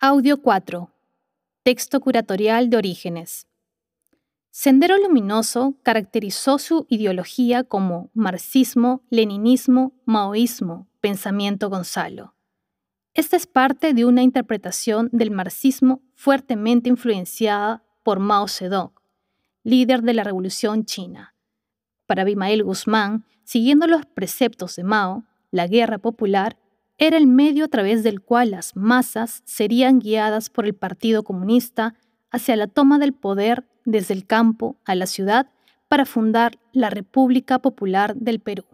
Audio 4. Texto curatorial de Orígenes. Sendero Luminoso caracterizó su ideología como marxismo, leninismo, maoísmo, pensamiento Gonzalo. Esta es parte de una interpretación del marxismo fuertemente influenciada por Mao Zedong, líder de la Revolución China. Para Abimael Guzmán, siguiendo los preceptos de Mao, la guerra popular era el medio a través del cual las masas serían guiadas por el Partido Comunista hacia la toma del poder desde el campo a la ciudad para fundar la República Popular del Perú.